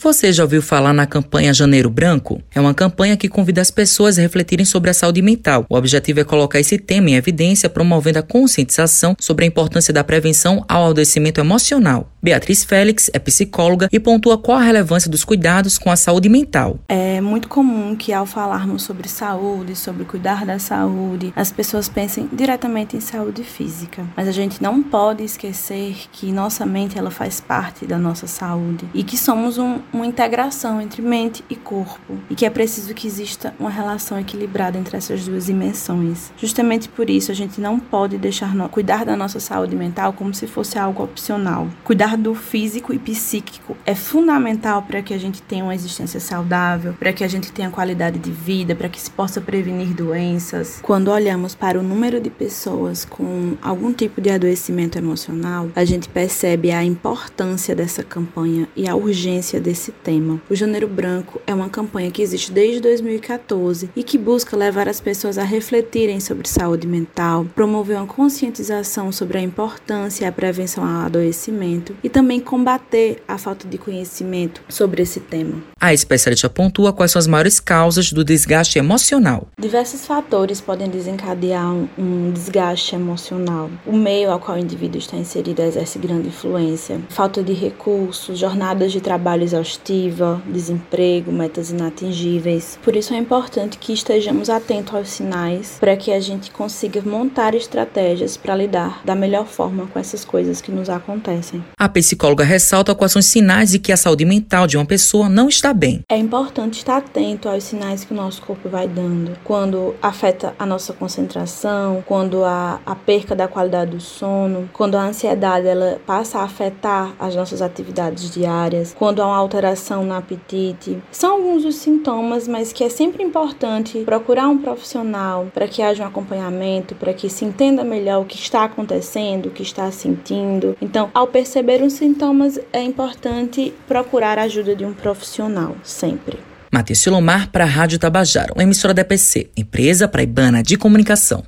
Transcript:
Você já ouviu falar na campanha Janeiro Branco? É uma campanha que convida as pessoas a refletirem sobre a saúde mental. O objetivo é colocar esse tema em evidência, promovendo a conscientização sobre a importância da prevenção ao adoecimento emocional. Beatriz Félix é psicóloga e pontua qual a relevância dos cuidados com a saúde mental. É muito comum que ao falarmos sobre saúde, sobre cuidar da saúde, as pessoas pensem diretamente em saúde física. Mas a gente não pode esquecer que nossa mente ela faz parte da nossa saúde e que somos um uma integração entre mente e corpo e que é preciso que exista uma relação equilibrada entre essas duas dimensões. Justamente por isso, a gente não pode deixar no... cuidar da nossa saúde mental como se fosse algo opcional. Cuidar do físico e psíquico é fundamental para que a gente tenha uma existência saudável, para que a gente tenha qualidade de vida, para que se possa prevenir doenças. Quando olhamos para o número de pessoas com algum tipo de adoecimento emocional, a gente percebe a importância dessa campanha e a urgência desse esse tema. O Janeiro Branco é uma campanha que existe desde 2014 e que busca levar as pessoas a refletirem sobre saúde mental, promover uma conscientização sobre a importância e a prevenção ao adoecimento e também combater a falta de conhecimento sobre esse tema. A especialista pontua quais são as maiores causas do desgaste emocional. Diversos fatores podem desencadear um, desgaste emocional. O meio ao qual o indivíduo está inserido exerce grande influência. Falta de recursos, jornadas de trabalho exaustivas exaustiva, desemprego, metas inatingíveis. Por isso é importante que estejamos atentos aos sinais para que a gente consiga montar estratégias para lidar da melhor forma com essas coisas que nos acontecem. A psicóloga ressalta quais são os sinais de que a saúde mental de uma pessoa não está bem. É importante estar atento aos sinais que o nosso corpo vai dando. Quando afeta a nossa concentração, quando a, a perca da qualidade do sono, quando a ansiedade ela passa a afetar as nossas atividades diárias, quando há uma alteração no apetite. São alguns dos sintomas, mas que é sempre importante procurar um profissional para que haja um acompanhamento, para que se entenda melhor o que está acontecendo, o que está sentindo. Então, ao perceber os sintomas, é importante procurar a ajuda de um profissional, sempre. Matheus Silomar para a Rádio Tabajara, uma emissora da EPC, empresa praibana de comunicação.